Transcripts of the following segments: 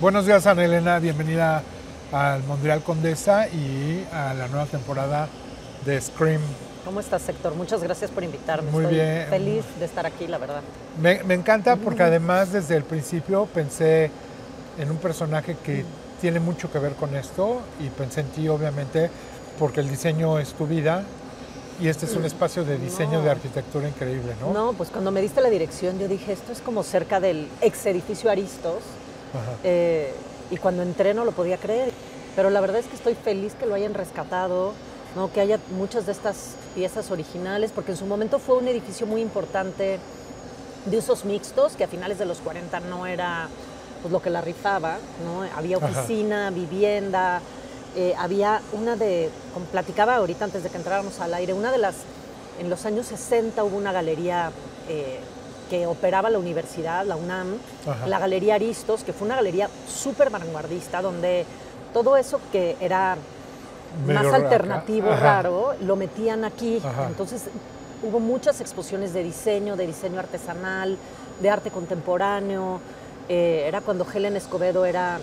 Buenos días, Ana Elena. Bienvenida al Montreal Condesa y a la nueva temporada de Scream. ¿Cómo estás, Héctor? Muchas gracias por invitarme. Muy Estoy bien. feliz de estar aquí, la verdad. Me, me encanta porque además desde el principio pensé en un personaje que tiene mucho que ver con esto y pensé en ti, obviamente, porque el diseño es tu vida y este es un espacio de diseño No. de arquitectura increíble, ¿no? No, pues cuando me diste la dirección, yo dije, esto es como cerca del ex edificio Aristos. Ajá. eh, y cuando entré no lo podía creer. Pero la verdad es que estoy feliz que lo hayan rescatado, ¿no? que haya muchas de estas piezas originales, porque en su momento fue un edificio muy importante de usos mixtos, que a finales de los 40 no era pues, lo que la rifaba, ¿no? Había Ajá. oficina, vivienda, eh, había una de, como platicaba ahorita antes de que entráramos al aire, una de las, en los años 60 hubo una galería eh, que operaba la universidad, la UNAM, Ajá. la Galería Aristos, que fue una galería súper vanguardista, donde todo eso que era Medio más alternativo, raro, lo metían aquí. Ajá. Entonces hubo muchas exposiciones de diseño, de diseño artesanal, de arte contemporáneo. Eh, era cuando Helen Escobedo era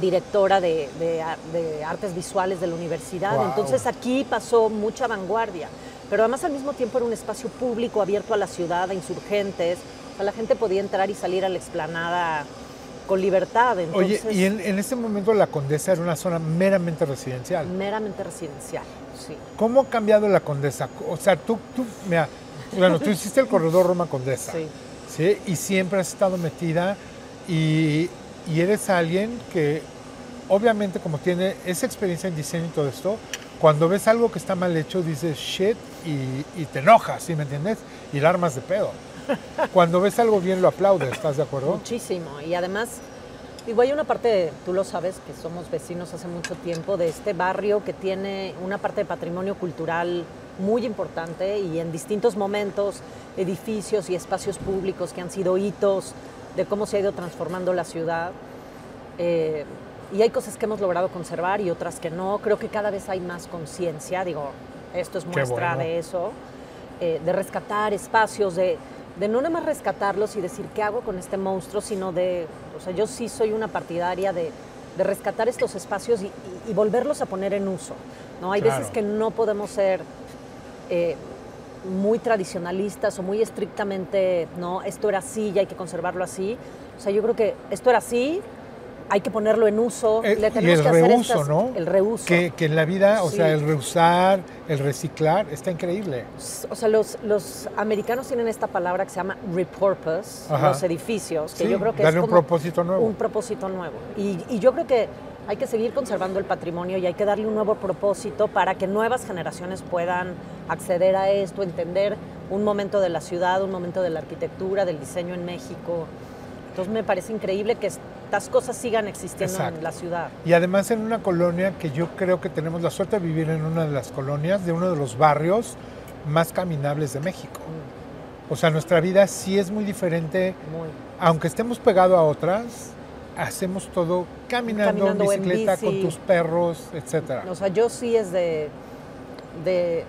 directora de, de a- de artes visuales de la universidad. Entonces aquí pasó mucha vanguardia. Pero además al mismo tiempo era un espacio público abierto a la ciudad, a insurgentes. O sea, la gente podía entrar y salir a la explanada con libertad. Entonces, Oye, y en, en ese momento la Condesa era una zona meramente residencial. meramente residencial, sí. ¿Cómo ha cambiado la Condesa? O sea, tú, tú mira, bueno, tú hiciste el corredor Roma Condesa. Sí. ¿sí? Y siempre has estado metida y, y eres alguien que obviamente como tiene esa experiencia en diseño y todo esto, cuando ves algo que está mal hecho dices shit y, y te enojas, ¿sí me entiendes? Y la armas de pedo. Cuando ves algo bien lo aplaudes, ¿estás de acuerdo? Muchísimo. Y además, digo, hay una parte, tú lo sabes, que somos vecinos hace mucho tiempo, de este barrio que tiene una parte de patrimonio cultural muy importante y en distintos momentos edificios y espacios públicos que han sido hitos de cómo se ha ido transformando la ciudad. Eh, y hay cosas que hemos logrado conservar y otras que no. Creo que cada vez hay más conciencia, digo, esto es muestra bueno. de eso, eh, de rescatar espacios, de, de no nada más rescatarlos y decir qué hago con este monstruo, sino de, o sea, yo sí soy una partidaria de, de rescatar estos espacios y, y- y volverlos a poner en uso. ¿no? Hay Claro. veces que no podemos ser eh, muy tradicionalistas o muy estrictamente, no, esto era así y hay que conservarlo así. O sea, yo creo que esto era así, hay que ponerlo en uso. Eh, le y el que hacer reuso, estas- ¿no? El reuso. Que, que en la vida, o sea, el reusar, el reciclar, está increíble. O sea, los, los americanos tienen esta palabra que se llama repurpose, Ajá. los edificios, que Sí, yo creo que darle es un como propósito nuevo. un propósito nuevo. Y, y yo creo que hay que seguir conservando el patrimonio y hay que darle un nuevo propósito para que nuevas generaciones puedan acceder a esto, entender un momento de la ciudad, un momento de la arquitectura, del diseño en México. Entonces me parece increíble que estas cosas sigan existiendo Exacto. en la ciudad. Y además en una colonia que yo creo que tenemos la suerte de vivir en una de las colonias, de uno de los barrios más caminables de México. O sea, nuestra vida sí es muy diferente, Muy. aunque estemos pegados a otras, hacemos todo caminando, Caminando en bicicleta, bici. con tus perros, etcétera. O sea, yo sí es de, de,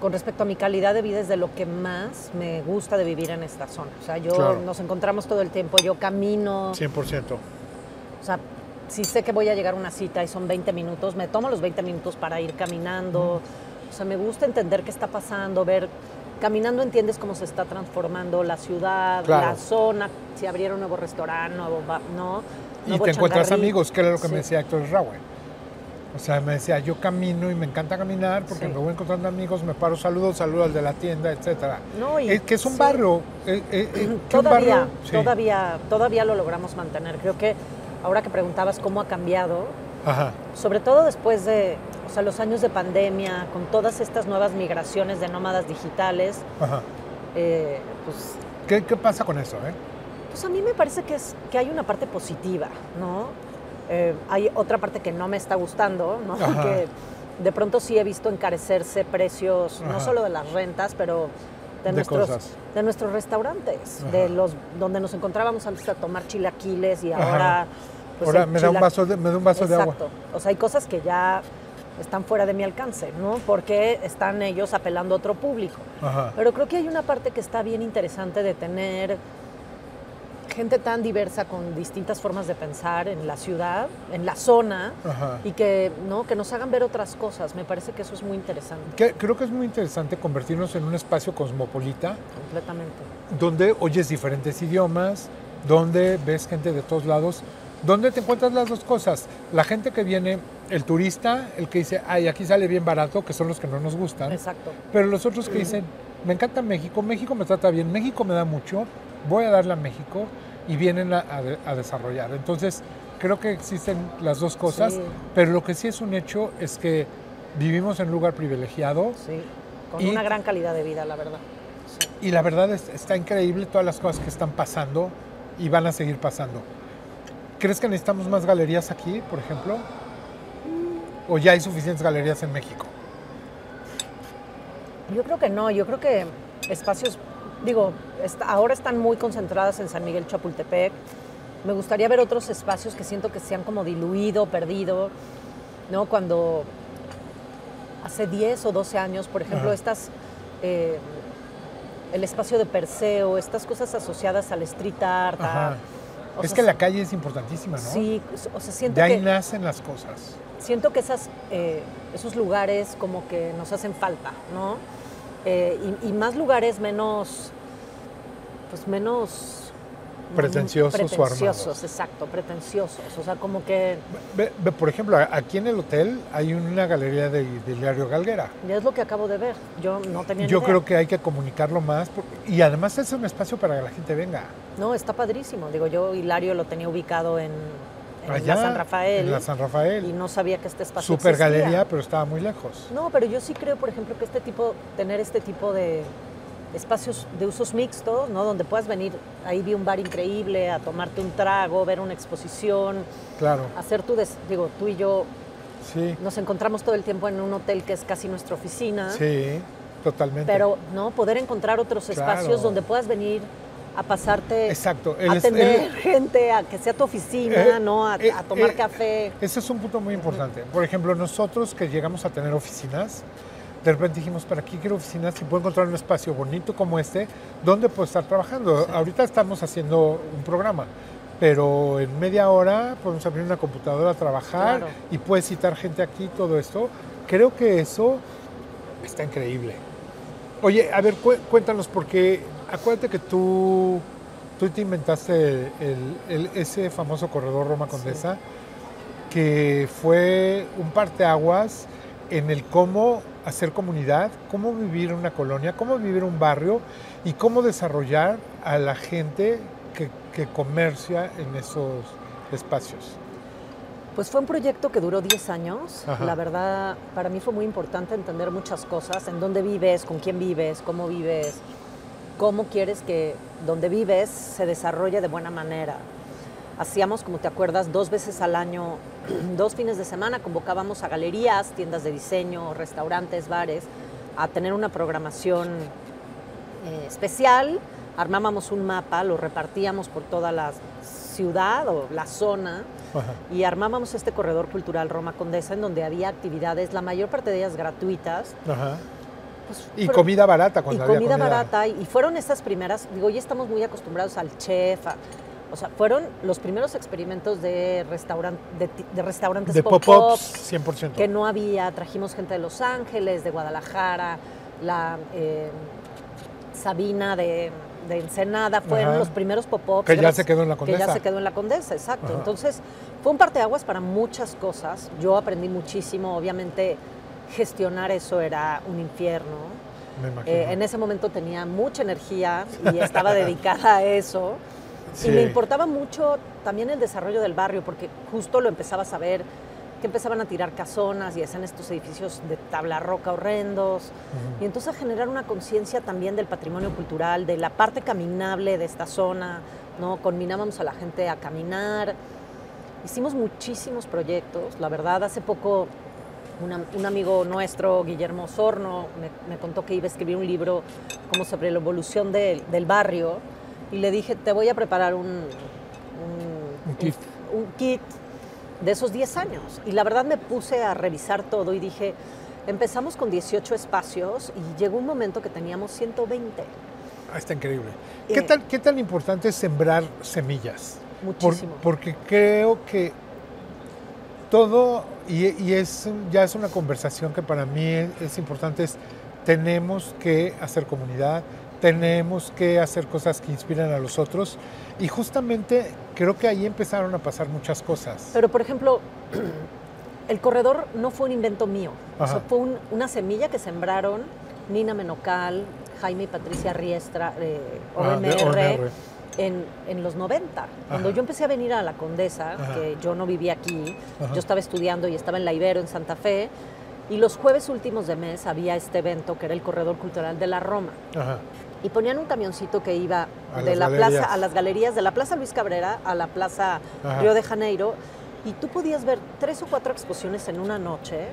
con respecto a mi calidad de vida, es de lo que más me gusta de vivir en esta zona. O sea, yo Claro. nos encontramos todo el tiempo, yo camino, 100%. o sea, si sé que voy a llegar a una cita y son 20 minutos, me tomo los 20 minutos para ir caminando. O sea, me gusta entender qué está pasando, ver, caminando entiendes cómo se está transformando la ciudad, Claro. la zona, si abrieron un nuevo restaurante, nuevo, ¿no? Y Nuevo te encuentras amigos, que era lo que me decía Héctor Raue. O sea, me decía, yo camino y me encanta caminar porque Sí. me voy encontrando amigos, me paro, saludo, saludo al de la tienda, etcétera. No, y- Eh, que es un sí. barrio. eh, eh, eh, todavía, barrio- todavía, todavía lo logramos mantener. Creo que ahora que preguntabas cómo ha cambiado, Ajá. sobre todo después de o sea, los años de pandemia, con todas estas nuevas migraciones de nómadas digitales, Ajá. eh, pues, ¿Qué, qué pasa con eso? Eh? pues a mí me parece que, es, que hay una parte positiva, ¿no? Eh, hay otra parte que no me está gustando, ¿no? Ajá. Que de pronto sí he visto encarecerse precios, Ajá. no solo de las rentas, pero de, De nuestros, cosas. de nuestros restaurantes, Ajá. de los donde nos encontrábamos antes a tomar chilaquiles y ahora... pues, Ahora me da un vaso de, me da un vaso de agua. Exacto. O sea, hay cosas que ya están fuera de mi alcance, ¿no? Porque están ellos apelando a otro público. Ajá. Pero creo que hay una parte que está bien interesante de tener gente tan diversa con distintas formas de pensar en la ciudad, en la zona, Ajá. y que, ¿no? que nos hagan ver otras cosas. Me parece que eso es muy interesante, Que- creo que es muy interesante convertirnos en un espacio cosmopolita completamente. donde oyes diferentes idiomas, donde ves gente de todos lados, donde te encuentras las dos cosas. La gente que viene, el turista, el que dice, ay, aquí sale bien barato, que son los que no nos gustan. Exacto. Pero los otros que dicen, me encanta México, México me trata bien, México me da mucho, voy a darle a México y vienen a, a de- a desarrollar. Entonces, creo que existen las dos cosas, Sí. pero lo que sí es un hecho es que vivimos en un lugar privilegiado Sí, con Y- una gran calidad de vida, la verdad. Sí. y la verdad es- está increíble todas las cosas que están pasando y van a seguir pasando. ¿Crees que necesitamos más galerías aquí, por ejemplo? ¿O ya hay suficientes galerías en México? Yo creo que no, yo creo que espacios, digo, ahora están muy concentradas en San Miguel Chapultepec. Me gustaría ver otros espacios que siento que se han como diluido, perdido, ¿no? Cuando hace 10 o 12 años, por ejemplo, Ajá. estas, eh, el espacio de Perseo, estas cosas asociadas al street art. a-. o Es sea, que la calle es importantísima, ¿no? Sí, o sea, siento De ahí que nacen las cosas. siento que esas, eh, esos lugares como que nos hacen falta, ¿no? Eh, y, y más lugares menos, pues menos... Pretenciosos o. Pretenciosos, exacto, pretenciosos. O sea, como que Ve- ve, por ejemplo, aquí en el hotel hay una galería de, de Hilario Galguera. ya es lo que acabo de ver. Yo no tenía ni Yo idea. creo que hay que comunicarlo más y además es un espacio para que la gente venga. No, está padrísimo. Digo, yo Hilario lo tenía ubicado en, en Allá, la San Rafael. En la San Y Rafael. no sabía que este espacio Super existía. galería, pero estaba muy lejos. No, pero yo sí creo, por ejemplo, que este tipo, tener este tipo de espacios de usos mixtos, ¿no? Donde puedas venir, ahí vi un bar increíble, a tomarte un trago, ver una exposición, Claro, hacer tu, des- digo, tú y yo sí, nos encontramos todo el tiempo en un hotel que es casi nuestra oficina, sí, totalmente. pero, ¿no? Poder encontrar otros Claro. espacios donde puedas venir a pasarte, Exacto. a el atender el- gente, a que sea tu oficina, Eh, ¿no? A, eh, a tomar eh, café. Ese es un punto muy importante. Por ejemplo, nosotros que llegamos a tener oficinas, de repente dijimos, ¿para qué quiero oficinas? Si puedo encontrar un espacio bonito como este, ¿dónde puedo estar trabajando? Ahorita estamos haciendo un programa, pero en media hora podemos abrir una computadora a trabajar Claro. y puedes citar gente aquí, todo esto. Creo que eso está increíble. Oye, a ver, cué- cuéntanos, porque acuérdate que tú, tú te inventaste el- el- ese famoso corredor Roma Condesa, que fue un parteaguas en el cómo hacer comunidad, cómo vivir una colonia, cómo vivir un barrio y cómo desarrollar a la gente que, que comercia en esos espacios. Pues fue un proyecto que duró 10 años. Ajá. La verdad, para mí fue muy importante entender muchas cosas, en dónde vives, con quién vives, cómo vives, cómo quieres que donde vives se desarrolle de buena manera. Hacíamos, como te acuerdas, dos veces al año, dos fines de semana, convocábamos a galerías, tiendas de diseño, restaurantes, bares, a tener una programación eh, especial. Armábamos un mapa, lo repartíamos por toda la ciudad o la zona Ajá. y armábamos este corredor cultural Roma Condesa en donde había actividades, la mayor parte de ellas gratuitas. Ajá. pues, Y comida barata y cuando había comida barata y, y fueron estas primeras, digo, ya estamos muy acostumbrados al chef, a- o sea, fueron los primeros experimentos de, restauran- de, de restaurantes De pop-ups pop-ups, 100%. que no había, trajimos gente de Los Ángeles, de Guadalajara, la eh, Sabina de, de Ensenada, fueron Ajá. los primeros pop-ups. Que ya se quedó en la Que Condesa. ya se quedó en la Condesa, exacto. Ajá. Entonces, fue un parteaguas para muchas cosas. Yo aprendí muchísimo, obviamente gestionar eso era un infierno. Me imagino. Eh, en ese momento tenía mucha energía y estaba dedicada a eso. Sí. Y me importaba mucho también el desarrollo del barrio, porque justo lo empezabas a ver, que empezaban a tirar casonas y hacían estos edificios de tabla roca horrendos. Y entonces a generar una conciencia también del patrimonio cultural, de la parte caminable de esta zona, ¿no? Combinábamos a la gente a caminar. Hicimos muchísimos proyectos, la verdad, hace poco una- un amigo nuestro, Guillermo Sorno, me, me contó que iba a escribir un libro como sobre la evolución del barrio y le dije, te voy a preparar un, un, Un kit. un kit de esos 10 años. Y la verdad me puse a revisar todo y dije, empezamos con 18 espacios y llegó un momento que teníamos 120. Ah, está increíble. ¿Qué, tan, ¿Qué tan importante es sembrar semillas? Muchísimo. porque creo que todo, y, es, ya es una conversación que para mí es, importante, es tenemos que hacer comunidad, tenemos que hacer cosas que inspiran a los otros. Y justamente creo que ahí empezaron a pasar muchas cosas. Pero, por ejemplo, el corredor no fue un invento mío. O sea, fue una semilla que sembraron Nina Menocal, Jaime y Patricia Riestra, eh, OMR, en, los 90. Cuando yo empecé a venir a la Condesa, que yo no vivía aquí, yo estaba estudiando y estaba en la Ibero, en Santa Fe, y los jueves últimos de mes había este evento que era el Corredor Cultural de la Roma. Y ponían un camioncito que iba de la plaza a las galerías, de la Plaza Luis Cabrera a la Plaza Río de Janeiro, y tú podías ver tres o cuatro exposiciones en una noche,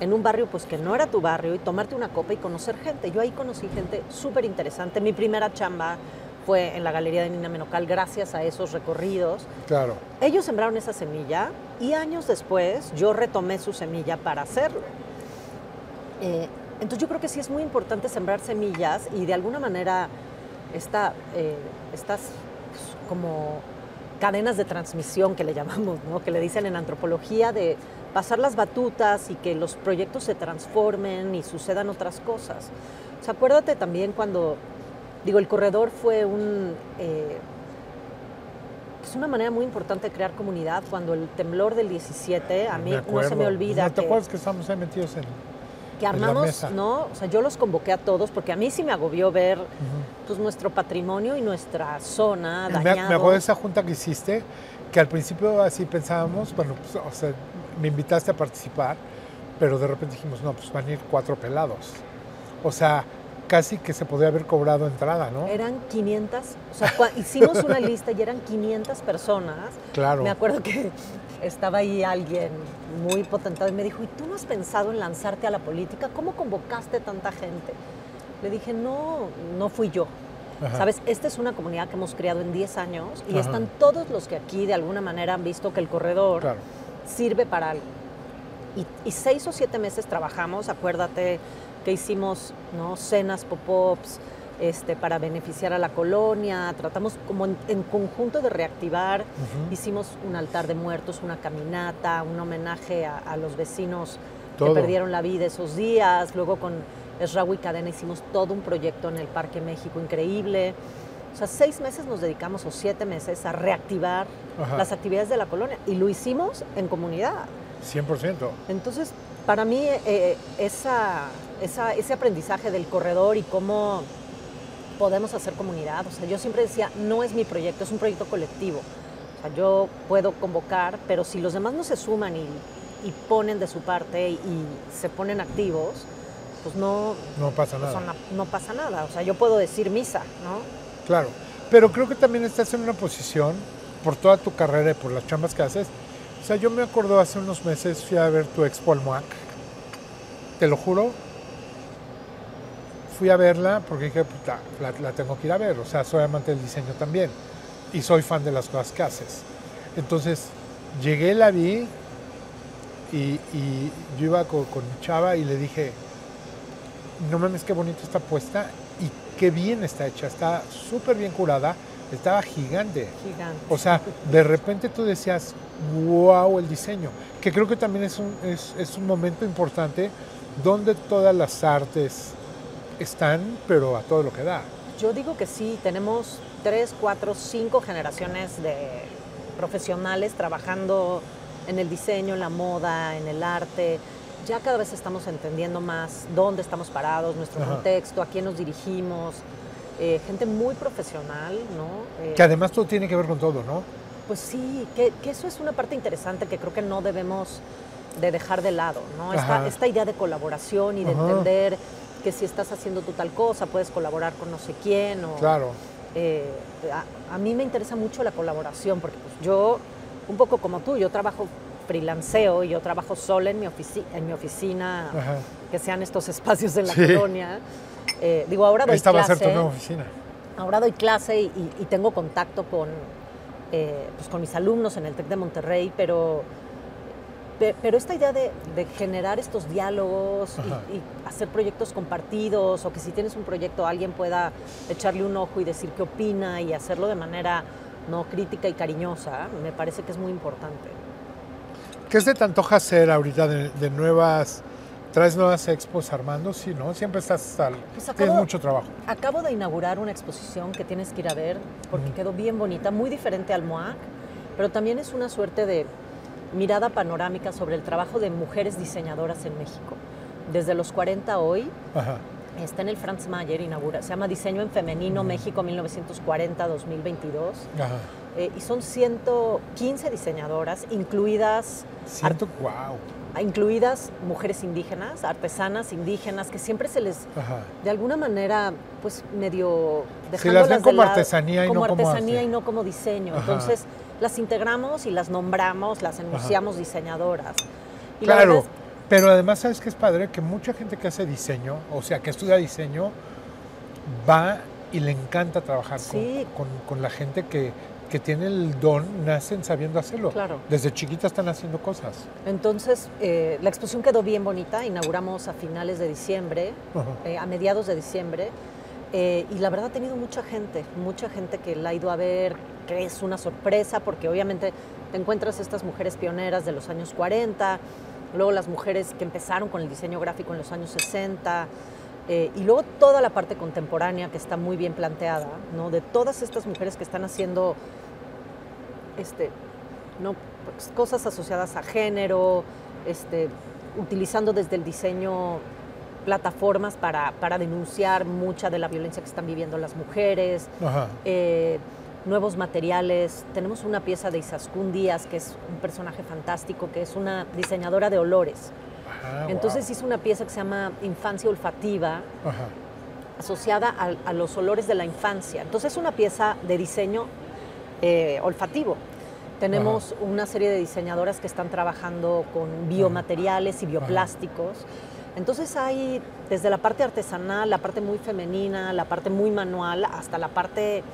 en un barrio pues que no era tu barrio, y tomarte una copa y conocer gente. Yo ahí conocí gente súper interesante. Mi primera chamba fue en la Galería de Nina Menocal gracias a esos recorridos. Claro. Ellos sembraron esa semilla y años después yo retomé su semilla para hacerlo. Eh, entonces yo creo que sí es muy importante sembrar semillas y de alguna manera esta, eh, estas pues, como cadenas de transmisión que le llamamos, ¿no? que le dicen en antropología de pasar las batutas y que los proyectos se transformen y sucedan otras cosas. O sea, acuérdate también cuando Digo, el corredor fue un... Eh, es una manera muy importante de crear comunidad. Cuando el temblor del 17, a mí no se me olvida. ¿No te acuerdas que estamos ahí metidos en, que armamos, ¿no? O sea, yo los convoqué a todos porque a mí sí me agobió ver pues, nuestro patrimonio y nuestra zona dañado. Me, me acuerdo de esa junta que hiciste, que al principio así pensábamos, bueno, pues, o sea, me invitaste a participar, pero de repente dijimos, no, pues van a ir cuatro pelados. O sea, casi que se podía haber cobrado entrada, ¿no? Eran 500, o sea, hicimos una lista y eran 500 personas. Claro. Me acuerdo que estaba ahí alguien muy potentado y me dijo, ¿y tú no has pensado en lanzarte a la política? ¿Cómo convocaste tanta gente? Le dije, no, no fui yo. Sabes, esta es una comunidad que hemos creado en 10 años y están todos los que aquí de alguna manera han visto que el corredor sirve para algo. Y, y seis o siete meses trabajamos, acuérdate, que hicimos ¿no? cenas, pop-ups este, para beneficiar a la colonia, tratamos como en, conjunto de reactivar, hicimos un altar de muertos, una caminata, un homenaje a, los vecinos que perdieron la vida esos días, luego con Esraui Cadena hicimos todo un proyecto en el Parque México increíble. O sea, seis meses nos dedicamos, o siete meses, a reactivar las actividades de la colonia. Y lo hicimos en comunidad. 100%. Entonces, para mí, eh, esa, ese aprendizaje del corredor y cómo podemos hacer comunidad. O sea, yo siempre decía, no es mi proyecto, es un proyecto colectivo. O sea, yo puedo convocar, pero si los demás no se suman y, ponen de su parte y, se ponen activos, pues no, no pasa pues nada. no pasa nada. O sea, yo puedo decir misa, ¿no? Claro, pero creo que también estás en una posición, por toda tu carrera y por las chambas que haces. O sea, yo me acuerdo hace unos meses fui a ver tu Expo al MUAC. Te lo juro, fui a verla porque dije, puta, la, tengo que ir a ver. O sea, soy amante del diseño también. Y soy fan de las cosas que haces. Entonces, llegué, la vi y, yo iba con, mi chava y le dije, no mames, qué bonito está puesta y qué bien está hecha. Está súper bien curada. Estaba gigante. Gigante. O sea, de repente tú decías, wow, el diseño. Que creo que también es un, es, es un momento importante donde todas las artes están, pero a todo lo que da. Yo digo que sí, tenemos tres, cuatro, cinco generaciones de profesionales trabajando en el diseño, en la moda, en el arte. Ya cada vez estamos entendiendo más dónde estamos parados, nuestro contexto, a quién nos dirigimos. Eh, gente muy profesional, ¿no? Eh, que además todo tiene que ver con todo, ¿no? Pues sí, que, eso es una parte interesante que creo que no debemos de dejar de lado, ¿no? Esta, esta, idea de colaboración y de entender que si estás haciendo tú tal cosa, puedes colaborar con no sé quién. O, claro. Eh, a, mí me interesa mucho la colaboración, porque pues, yo, un poco como tú, yo trabajo freelanceo y yo trabajo sola en mi, en mi oficina, que sean estos espacios de la colonia. Eh, digo, ahora doy Esta clase. va a ser tu nueva oficina. Ahora doy clase y, tengo contacto con, eh, pues, con mis alumnos en el TEC de Monterrey, pero pero esta idea de, generar estos diálogos y, hacer proyectos compartidos, o que si tienes un proyecto alguien pueda echarle un ojo y decir qué opina y hacerlo de manera no crítica y cariñosa, me parece que es muy importante. ¿Qué se te antoja hacer ahorita de, nuevas, traes nuevas expos armando? Sí, ¿no? Siempre estás tal, pues tienes mucho trabajo. Acabo de inaugurar una exposición que tienes que ir a ver porque quedó bien bonita, muy diferente al MOAC, pero también es una suerte de mirada panorámica sobre el trabajo de mujeres diseñadoras en México. Desde los 40 hoy, está en el Franz Mayer, inaugura, se llama Diseño en Femenino México 1940-2022. Eh, y son 115 diseñadoras, incluidas... Ciento, wow. Incluidas mujeres indígenas, artesanas indígenas, que siempre se les, de alguna manera, pues medio... Se las ven como artesanía y como no como artesanía y no como diseño. Entonces, las integramos y las nombramos, las enunciamos diseñadoras. claro, pero además sabes que es padre que mucha gente que hace diseño, o sea, que estudia diseño, va y le encanta trabajar con, la gente que, tiene el don, nacen sabiendo hacerlo. Claro. Desde chiquitas están haciendo cosas. Entonces, eh, la exposición quedó bien bonita, inauguramos a finales de diciembre, eh, a mediados de diciembre, eh, y la verdad ha tenido mucha gente, mucha gente que la ha ido a ver, que es una sorpresa porque obviamente te encuentras estas mujeres pioneras de los años 40, luego las mujeres que empezaron con el diseño gráfico en los años 60, eh, y luego toda la parte contemporánea que está muy bien planteada, ¿no? de todas estas mujeres que están haciendo este, ¿no? Pues, cosas asociadas a género, este, utilizando desde el diseño plataformas para, para, denunciar mucha de la violencia que están viviendo las mujeres. Eh, nuevos materiales. Tenemos una pieza de Isaskun Díaz, que es un personaje fantástico, que es una diseñadora de olores. Entonces hizo una pieza que se llama Infancia Olfativa, asociada a, los olores de la infancia. Entonces es una pieza de diseño eh, olfativo. Tenemos una serie de diseñadoras que están trabajando con biomateriales y bioplásticos. Entonces hay desde la parte artesanal, la parte muy femenina, la parte muy manual, hasta la parte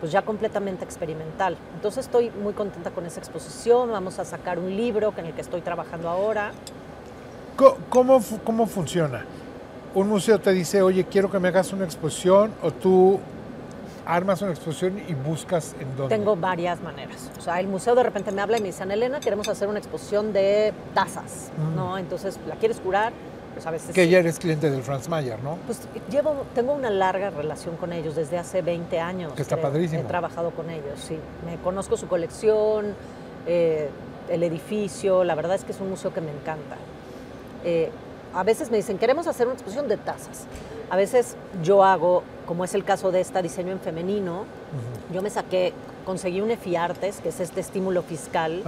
pues ya completamente experimental. Entonces estoy muy contenta con esa exposición, vamos a sacar un libro en el que estoy trabajando ahora. ¿Cómo, cómo funciona? Un museo te dice, oye, quiero que me hagas una exposición, o tú armas una exposición y buscas en dónde? Tengo varias maneras. O sea, el museo de repente me habla y me dice, Elena, queremos hacer una exposición de tazas, mm. ¿no? Entonces, ¿la quieres curar? Pues, que ya eres cliente del Franz Mayer, ¿no? Pues llevo, tengo una larga relación con ellos desde hace 20 años. Que está padrísimo. He trabajado con ellos, sí. Me conozco su colección, eh, el edificio, la verdad es que es un museo que me encanta. Eh, a veces me dicen, queremos hacer una exposición de tazas. A veces yo hago, como es el caso de esta diseño en femenino, yo me saqué, conseguí un EFIARTES, que es este estímulo fiscal,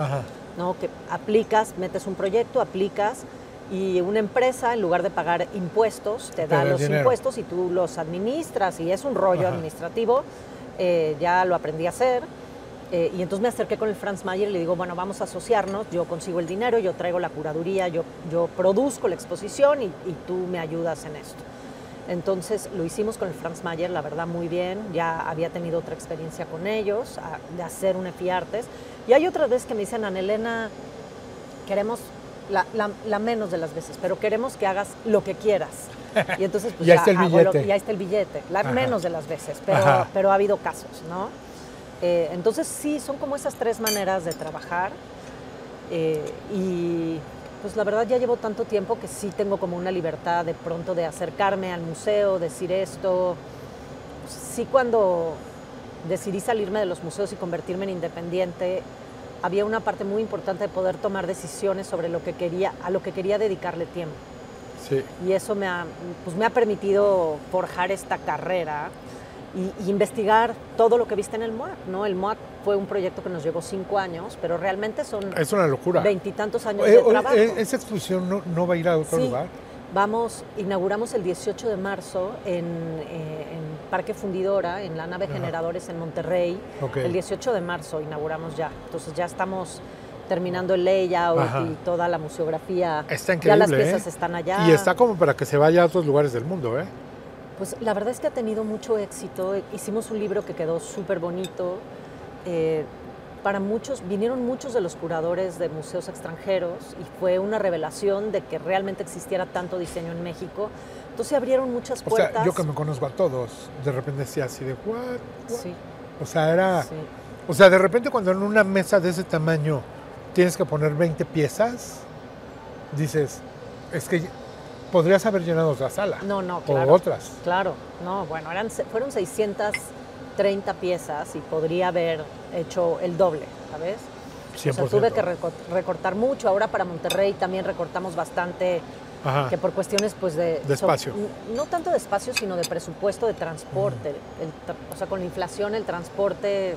¿no? que aplicas, metes un proyecto, aplicas y una empresa, en lugar de pagar impuestos, te, da los impuestos y tú los administras y es un rollo administrativo. Eh, ya lo aprendí a hacer. Eh, y entonces me acerqué con el Franz Mayer y le digo, bueno, vamos a asociarnos, yo consigo el dinero, yo traigo la curaduría, yo, yo produzco la exposición y, tú me ayudas en esto. Entonces lo hicimos con el Franz Mayer, la verdad muy bien, ya había tenido otra experiencia con ellos, de hacer un EFIARTES. Y hay otras veces que me dicen, Ana Elena, queremos la, menos de las veces, pero queremos que hagas lo que quieras. Y entonces, pues ya, está el billete. ya está el billete, la menos de las veces, pero, pero ha habido casos, ¿no? Eh, entonces, sí, son como esas tres maneras de trabajar. Eh, y pues la verdad ya llevo tanto tiempo que sí tengo como una libertad de pronto de acercarme al museo, decir esto. Sí, cuando decidí salirme de los museos y convertirme en independiente, había una parte muy importante de poder tomar decisiones sobre lo que quería, a lo que quería dedicarle tiempo. Sí. Y eso me ha, pues me ha permitido forjar esta carrera y, investigar todo lo que viste en el MOAC. ¿no? El MOAC fue un proyecto que nos llevó cinco años, pero realmente son es una locura. veintitantos años de trabajo. Eh, ¿Esa exposición no, no, va a ir a otro lugar? Vamos, inauguramos el 18 de marzo en, eh, en Parque Fundidora, en la nave Generadores en Monterrey. El 18 de marzo inauguramos ya. Entonces ya estamos terminando el layout y toda la museografía. Está increíble. Ya las piezas ¿eh? están allá. Y está como para que se vaya a otros lugares del mundo, ¿eh? Pues la verdad es que ha tenido mucho éxito. Hicimos un libro que quedó súper bonito. Eh, para muchos, vinieron muchos de los curadores de museos extranjeros y fue una revelación de que realmente existiera tanto diseño en México. Entonces se abrieron muchas O puertas. sea, yo que me conozco a todos, de repente decía así de, ¿what? what?" Sí, O sea, era... sí. O sea, de repente cuando en una mesa de ese tamaño tienes que poner 20 piezas, dices, es que podrías haber llenado otra sala. No, no, O claro. otras. Claro, no, bueno, eran, fueron 630 piezas y podría haber hecho el doble, ¿sabes? O sea, 100%. tuve que reco- recortar mucho. Ahora para Monterrey también recortamos bastante, Ajá. que por cuestiones pues de... De espacio. no tanto de espacio, sino de presupuesto de transporte. El o sea, con la inflación el transporte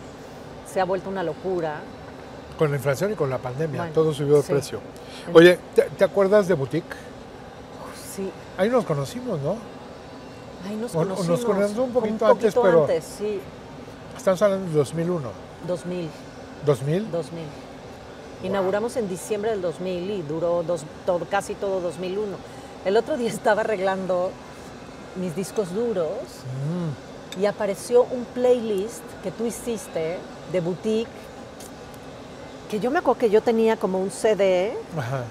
se ha vuelto una locura. Con la inflación y con la pandemia, Bueno, todo subió de sí. precio. Oye, ¿te, te acuerdas de Boutique? Sí, Ahí nos conocimos, ¿no? ahí nos o nos conocimos. un poquito un antes, poquito pero- antes, sí, Estamos hablando de 2001. 2000. 2000. 2000. Inauguramos en diciembre del 2000 y duró dos- todo, casi todo 2001. El otro día estaba arreglando mis discos duros Mm, y apareció un playlist que tú hiciste de boutique que yo me acuerdo que yo tenía como un CD Ajá.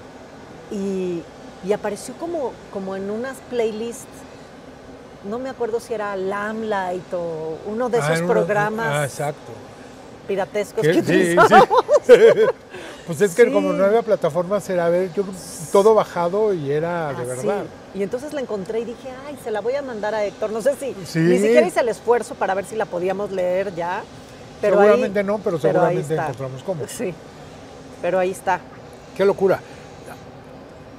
y, y apareció como, como en unas playlists, no me acuerdo si era Lamlight o uno de Ah, esos programas Ah, exacto. piratescos ¿Qué? que Sí, utilizamos. sí. pues es que Sí. como no había plataformas, era ver, yo todo bajado y era de verdad. Y entonces la encontré y dije, ay, se la voy a mandar a Héctor. No sé si Sí. ni siquiera hice el esfuerzo para ver si la podíamos leer ya. Pero seguramente ahí, no, pero seguramente encontramos cómo. Sí, pero ahí está. Qué locura.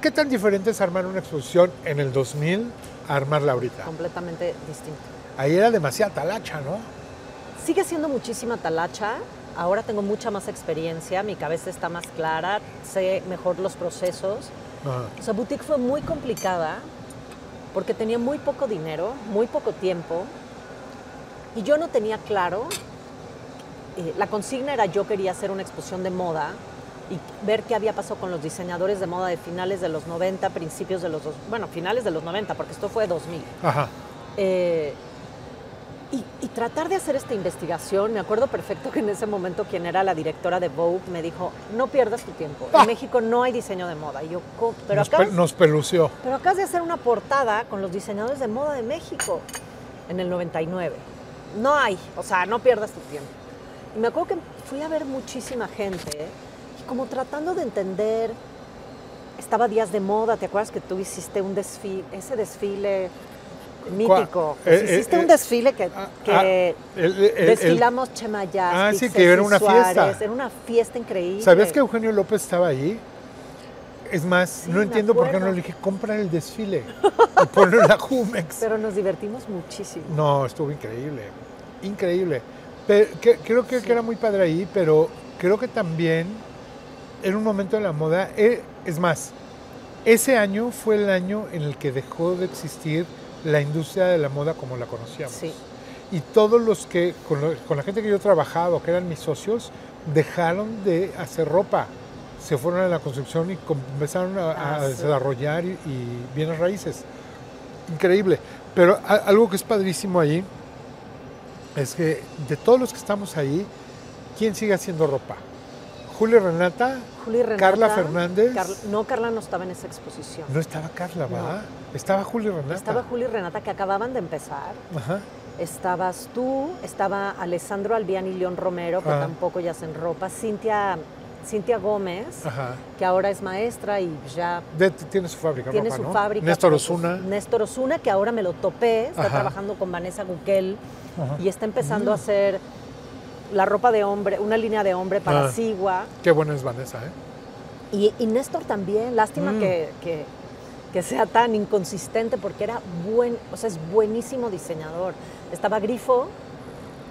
¿Qué tan diferente es armar una exposición en el 2000 a armarla ahorita? Completamente distinto. Ahí era demasiada talacha, ¿no? Sigue siendo muchísima talacha. Ahora tengo mucha más experiencia, mi cabeza está más clara, sé mejor los procesos. Ajá. O sea, boutique fue muy complicada porque tenía muy poco dinero, muy poco tiempo y yo no tenía claro. eh, la consigna era yo quería hacer una exposición de moda y ver qué había pasado con los diseñadores de moda de finales de los 90, principios de los dos, bueno, finales de los 90, porque esto fue 2000. Ajá. Eh, y, y tratar de hacer esta investigación, me acuerdo perfecto que en ese momento quien era la directora de Vogue me dijo, no pierdas tu tiempo, en Ah. México no hay diseño de moda. Y yo, "¿Cómo? pero nos, acá pe- nos pelució. pero acabas de hacer una portada con los diseñadores de moda de México en el 99. No hay, o sea, no pierdas tu tiempo. Y me acuerdo que fui a ver muchísima gente y como tratando de entender, estaba Días de Moda, ¿te acuerdas que tú hiciste un desfile, ese desfile mítico? Eh, Pues eh, hiciste un eh, desfile que, ah, que ah, el- el- el- desfilamos Yastic, Ah, sí, que era una fiesta. Era una fiesta increíble. ¿Sabías que Eugenio López estaba ahí? Es más, Sí, no entiendo por qué no le dije, compra el desfile y ponlo en la Jumex. Pero nos divertimos muchísimo. No, estuvo increíble, increíble. Pero, que- creo que, que era muy padre ahí, pero creo que también era un momento de la moda. eh, es más, ese año fue el año en el que dejó de existir la industria de la moda como la conocíamos. Sí. Y todos los que, con, lo- con la gente que yo trabajaba, que eran mis socios, dejaron de hacer ropa. Se fueron a la construcción y com- empezaron a, a Ah, sí. desarrollar y, y bienes raíces. Increíble. Pero a- algo que es padrísimo ahí es que de todos los que estamos ahí, ¿quién sigue haciendo ropa? Julio Renata, Juli Renata. Carla Fernández. Carla- no, Carla no estaba en esa exposición. no estaba Carla, ¿va? Estaba Julio Renata. Estaba Juli y Renata que acababan de empezar. Ajá. Estabas tú, estaba Alessandro Albián y León Romero, que Ah. tampoco ya hacen ropa. Cintia, Cintia Gómez, Ajá. que ahora es maestra y ya De- tiene su fábrica, tiene ropa, su ¿no? fábrica. Néstor pues, Osuna. Néstor Osuna, que ahora me lo topé, está Ajá. trabajando con Vanessa Guquel Ajá. y está empezando Mm. a hacer la ropa de hombre, una línea de hombre para Ah. Sigua. Qué buena es Vanessa, ¿eh? Y, y Néstor también, lástima Mm. que, que- que sea tan inconsistente porque era buen, o sea, es buenísimo diseñador. Estaba Grifo,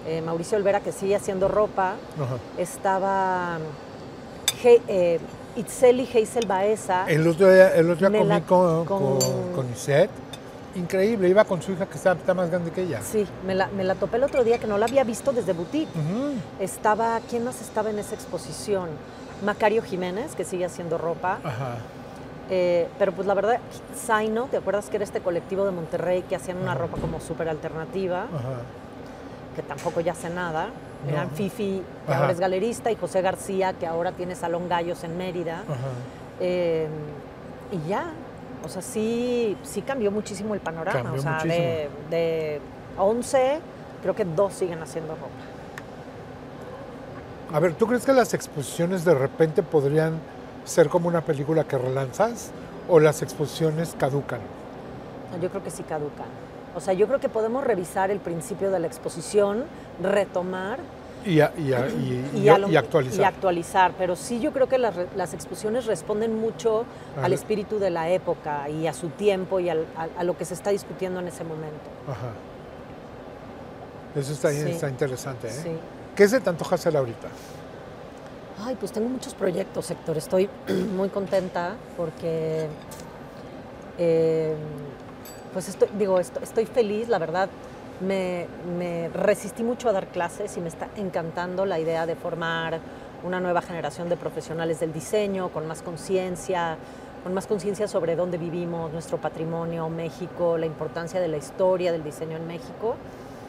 eh, Mauricio Olvera que sigue haciendo ropa, Ajá. estaba He- eh, Itzeli Heisel Baeza, El otro día, el otro día comí con, con, con- con Isette. Increíble, iba con su hija que está, está más grande que ella. sí, me la, me la topé el otro día que no la había visto desde boutique. Estaba, ¿quién más estaba en esa exposición? Macario Jiménez, que sigue haciendo ropa. Ajá. Eh, pero pues la verdad, Zaino, ¿te acuerdas que era este colectivo de Monterrey que hacían una Ajá. ropa como súper alternativa? Ajá. que tampoco ya hace nada. Eran. Fifi, que Ajá. ahora es galerista, y José García, que ahora tiene Salón Gallos en Mérida. Ajá. Eh, y ya, o sea, sí, sí cambió muchísimo el panorama. Cambió o sea, de, de 11, creo que dos siguen haciendo ropa. A ver, ¿tú crees que las exposiciones de repente podrían ser como una película que relanzas o las exposiciones caducan? Yo creo que sí caducan. O sea, yo creo que podemos revisar el principio de la exposición, retomar Y, a- y, a- y- y- a lo- y actualizar. y actualizar. Pero sí yo creo que las, las exposiciones responden mucho Ajá. al espíritu de la época y a su tiempo y al- a, a lo que se está discutiendo en ese momento. Ajá. Eso está, Sí. está interesante. ¿eh? Sí. ¿Qué se te antoja hacer ahorita? Ay, pues tengo muchos proyectos, Héctor. Estoy muy contenta porque, eh, pues estoy, digo, estoy, estoy feliz, la verdad. Me, me resistí mucho a dar clases y me está encantando la idea de formar una nueva generación de profesionales del diseño con más conciencia, con más conciencia sobre dónde vivimos, nuestro patrimonio, México, la importancia de la historia del diseño en México.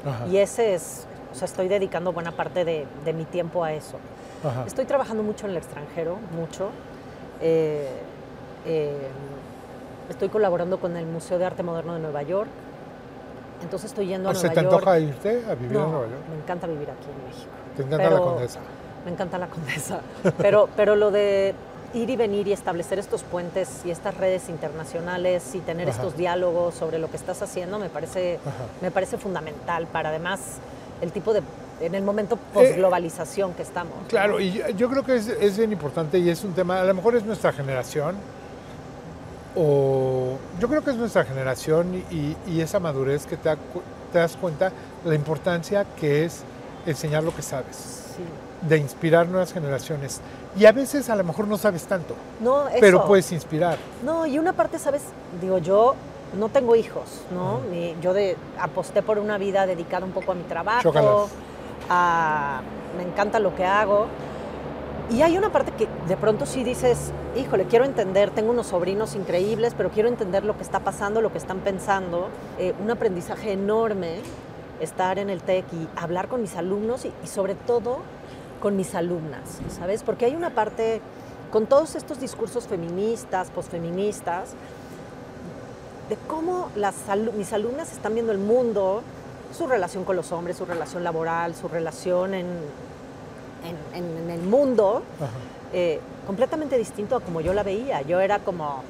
Ajá. Y ese es, o sea, estoy dedicando buena parte de, de mi tiempo a eso. Ajá. Estoy trabajando mucho en el extranjero, mucho. Eh, eh, estoy colaborando con el Museo de Arte Moderno de Nueva York. Entonces estoy yendo a ¿O ¿Se Nueva te York. antoja irte a vivir no, en Nueva York? me encanta vivir aquí en México. Te encanta la pero- condesa. Me encanta la condesa. Pero, pero lo de ir y venir y establecer estos puentes y estas redes internacionales y tener Ajá. estos diálogos sobre lo que estás haciendo me parece, Ajá. me parece fundamental para además el tipo de, en el momento Eh, post-globalización que estamos. Claro, y yo- yo creo que es, es bien importante y es un tema, a lo mejor es nuestra generación, o yo creo que es nuestra generación y, y esa madurez que te, da cu- te das cuenta la importancia que es enseñar lo que sabes, Sí. de inspirar nuevas generaciones. Y a veces a lo mejor no sabes tanto, No, eso. pero puedes inspirar. No, y una parte, ¿sabes? Digo, yo no tengo hijos, ¿no? Yo de, aposté por una vida dedicada un poco a mi trabajo, Chócalas. a, me encanta lo que hago. Y hay una parte que de pronto sí dices, híjole, quiero entender, tengo unos sobrinos increíbles, pero quiero entender lo que está pasando, lo que están pensando. Eh, un aprendizaje enorme estar en el TEC y hablar con mis alumnos y, sobre todo con mis alumnas, ¿sabes? Porque hay una parte, con todos estos discursos feministas, posfeministas, de cómo las mis alumnas están viendo el mundo, su relación con los hombres, su relación laboral, su relación en, en- en- en el mundo, eh, completamente distinto a como yo la veía. Yo era como,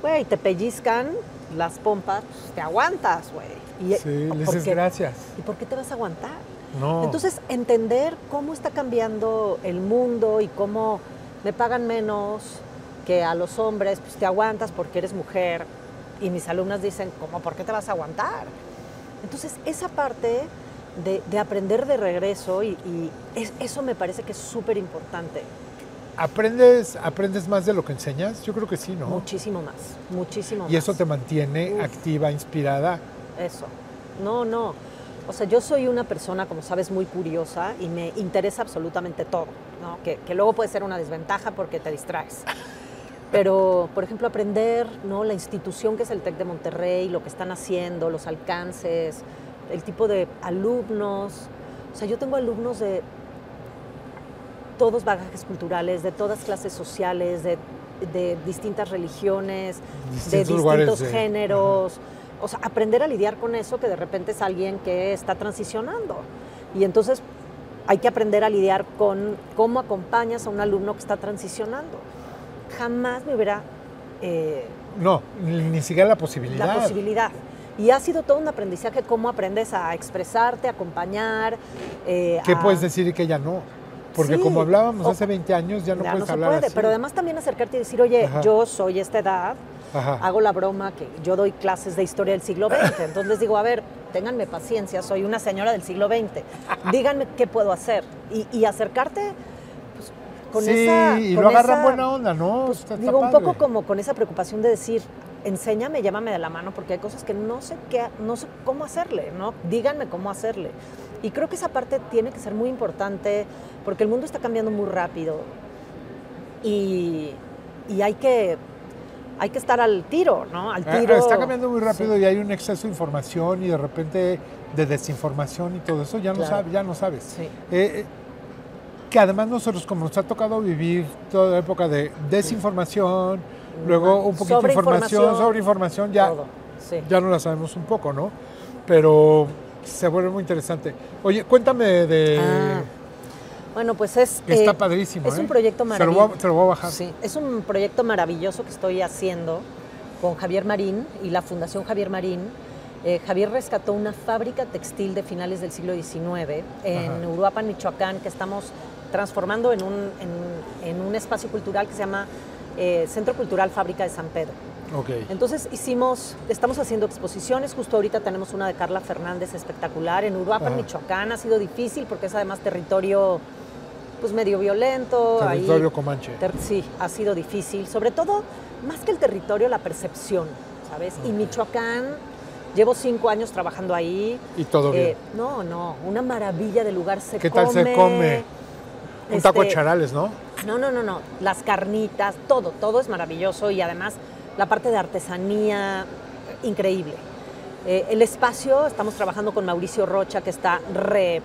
güey, te pellizcan las pompas, pues, te aguantas, güey. Sí, le ¿por dices qué? gracias. ¿Y por qué te vas a aguantar? No. Entonces, entender cómo está cambiando el mundo y cómo me pagan menos que a los hombres, pues te aguantas porque eres mujer. Y mis alumnas dicen, ¿cómo? ¿Por qué te vas a aguantar? Entonces, esa parte de, de aprender de regreso y, y es- eso me parece que es súper importante. ¿Aprendes, ¿Aprendes más de lo que enseñas? Yo creo que sí, ¿no? Muchísimo más, muchísimo más. Y eso te mantiene Uf. activa, inspirada. Eso. No, no. O sea, yo soy una persona, como sabes, muy curiosa y me interesa absolutamente todo, ¿no? Que, que luego puede ser una desventaja porque te distraes. Pero, por ejemplo, aprender, ¿no? La institución que es el TEC de Monterrey, lo que están haciendo, los alcances, el tipo de alumnos. O sea, yo tengo alumnos de todos bagajes culturales, de todas clases sociales, de, de distintas religiones, de Distintos lugares géneros. O sea, aprender a lidiar con eso que de repente es alguien que está transicionando. Y entonces hay que aprender a lidiar con cómo acompañas a un alumno que está transicionando. Jamás me hubiera eh, No, ni siquiera la posibilidad. la posibilidad. Y ha sido todo un aprendizaje cómo aprendes a expresarte, a acompañar. eh, ¿Qué a- puedes decir y qué ya no? Porque Sí. como hablábamos O- hace 20 años, ya no ya puedes no se hablar puede, así. pero además también acercarte y decir, oye, Ajá. yo soy esta edad, Ajá. hago la broma que yo doy clases de historia del siglo XX. Entonces les digo, a ver, ténganme paciencia, soy una señora del siglo XX. Díganme qué puedo hacer. Y, y acercarte pues, con sí, esa. y lo agarran buena onda, ¿no? pues, Está- está digo, un poco como con esa preocupación de decir, enséñame, llámame de la mano, porque hay cosas que no sé qué, no sé cómo hacerle, ¿no? Díganme cómo hacerle. Y creo que esa parte tiene que ser muy importante, porque el mundo está cambiando muy rápido. Y, y hay que hay que estar al tiro, ¿no? Al Ah, tiro. Está cambiando muy rápido Sí. y hay un exceso de información y de repente de desinformación y todo eso, ya no, Claro. sabes, ya no sabes. Sí. Eh, eh, que además nosotros, como nos ha tocado vivir toda la época de desinformación, luego un poquito de información, sobre información, ya, Todo, sí. ya no la sabemos un poco, ¿no? Pero se vuelve muy interesante. Oye, cuéntame de... Ah, Bueno, pues es... que está eh, padrísimo. Es ¿eh? un proyecto Se lo, maravilloso. se lo voy a bajar. Sí, es un proyecto maravilloso que estoy haciendo con Javier Marín y la Fundación Javier Marín. Eh, Javier rescató una fábrica textil de finales del siglo XIX en Ajá. Uruapan, Michoacán, que estamos transformando en un, en, en un espacio cultural que se llama eh, Centro Cultural Fábrica de San Pedro. Ok. Entonces hicimos, estamos haciendo exposiciones, justo ahorita tenemos una de Carla Fernández espectacular en Uruapan, Ajá. Michoacán, ha sido difícil porque es además territorio pues medio violento. ahí- Territorio Comanche. Ter- sí, ha sido difícil, sobre todo, más que el territorio, la percepción, ¿sabes? Y Michoacán, llevo cinco años trabajando ahí. Y todo Eh, bien. no, no, una maravilla de lugar se ¿Qué come. tal se come? Un taco de este, charales, ¿no? No, no, no, no, las carnitas, todo, todo es maravilloso y además la parte de artesanía, increíble. Eh, el espacio, estamos trabajando con Mauricio Rocha, que está re-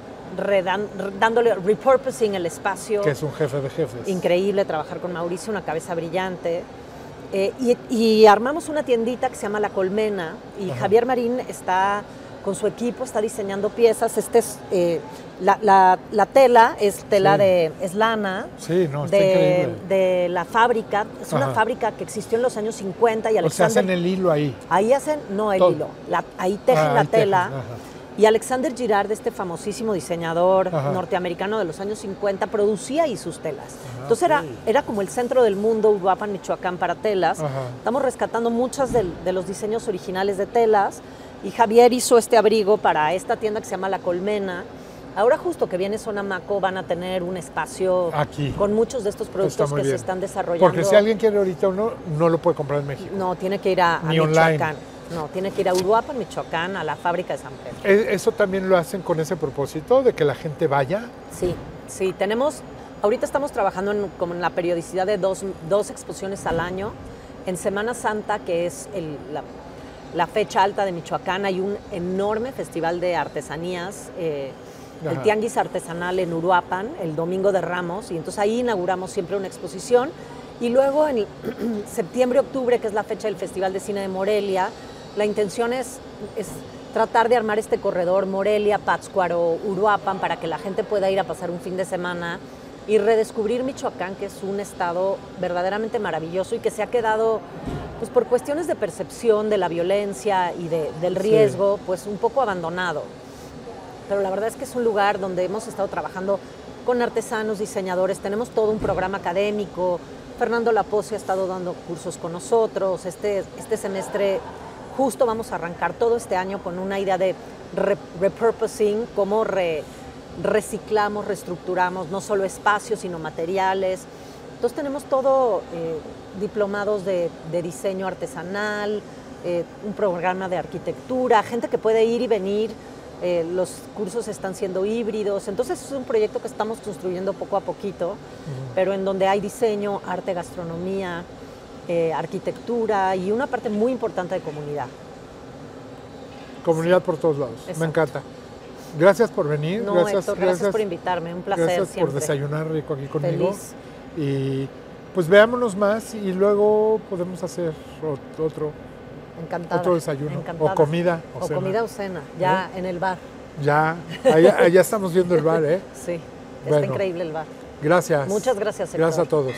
dándole repurposing el espacio. Que es un jefe de jefes. Increíble trabajar con Mauricio, una cabeza brillante. Eh, y, y armamos una tiendita que se llama La Colmena y Ajá. Javier Marín está con su equipo, está diseñando piezas. Este es, eh, la, la- la tela es tela Sí. de, es lana. Sí, no, está de, de la fábrica, es una Ajá. fábrica que existió en los años 50 y O sea, Alexander... hacen el hilo ahí. Ahí hacen, no el Todo. hilo, la- ahí tejen Ah, la ahí tejen, tela. ajá. Y Alexander Girard, este famosísimo diseñador Ajá. norteamericano de los años 50, producía ahí sus telas. Ah, Entonces era, era como el centro del mundo, Uruapan, Michoacán, para telas. Ajá. Estamos rescatando muchas del- de, los diseños originales de telas. Y Javier hizo este abrigo para esta tienda que se llama La Colmena. Ahora justo que viene Sonamaco van a tener un espacio Aquí. con muchos de estos productos que se están desarrollando. Porque si alguien quiere ahorita uno, no lo puede comprar en México. No, tiene que ir a, a Ni online. Michoacán. No, tiene que ir a Uruapan, Michoacán, a la fábrica de San Pedro. E- ¿Eso también lo hacen con ese propósito de que la gente vaya? Sí, sí, tenemos, ahorita estamos trabajando en, como en la periodicidad de dos, dos exposiciones al año. En Semana Santa, que es el- la, la fecha alta de Michoacán, hay un enorme festival de artesanías, eh, el. Tianguis Artesanal en Uruapan, el Domingo de Ramos, y entonces ahí inauguramos siempre una exposición. Y luego en septiembre, octubre, que es la fecha del Festival de Cine de Morelia, la intención es, es tratar de armar este corredor Morelia, Pátzcuaro, Uruapan, para que la gente pueda ir a pasar un fin de semana y redescubrir Michoacán, que es un estado verdaderamente maravilloso y que se ha quedado, pues por cuestiones de percepción de la violencia y de- del Sí. riesgo, pues un poco abandonado. Pero la verdad es que es un lugar donde hemos estado trabajando con artesanos, diseñadores, tenemos todo un programa académico. Fernando Lapocio ha estado dando cursos con nosotros. Este, este semestre justo vamos a arrancar todo este año con una idea de re- repurposing, cómo re- reciclamos, reestructuramos no solo espacios, sino materiales. Entonces tenemos todo eh, diplomados de, de diseño artesanal, eh, un programa de arquitectura, gente que puede ir y venir. eh, los cursos están siendo híbridos, entonces es un proyecto que estamos construyendo poco a poquito, pero en donde hay diseño, arte, gastronomía, eh, arquitectura y una parte muy importante de comunidad. Comunidad por todos lados. Me encanta. Gracias por venir. No, gracias, Héctor, gracias, por invitarme, un placer gracias siempre. por desayunar rico aquí conmigo. Feliz. Y pues veámonos más y luego podemos hacer ot- otro, Encantada. otro desayuno. encantada. O comida. O, O cena. comida o cena, ya en el bar. Ya, allá, allá estamos viendo el bar, ¿eh? Sí, está Bueno. increíble el bar. Gracias. Muchas gracias, Héctor. Gracias a todos.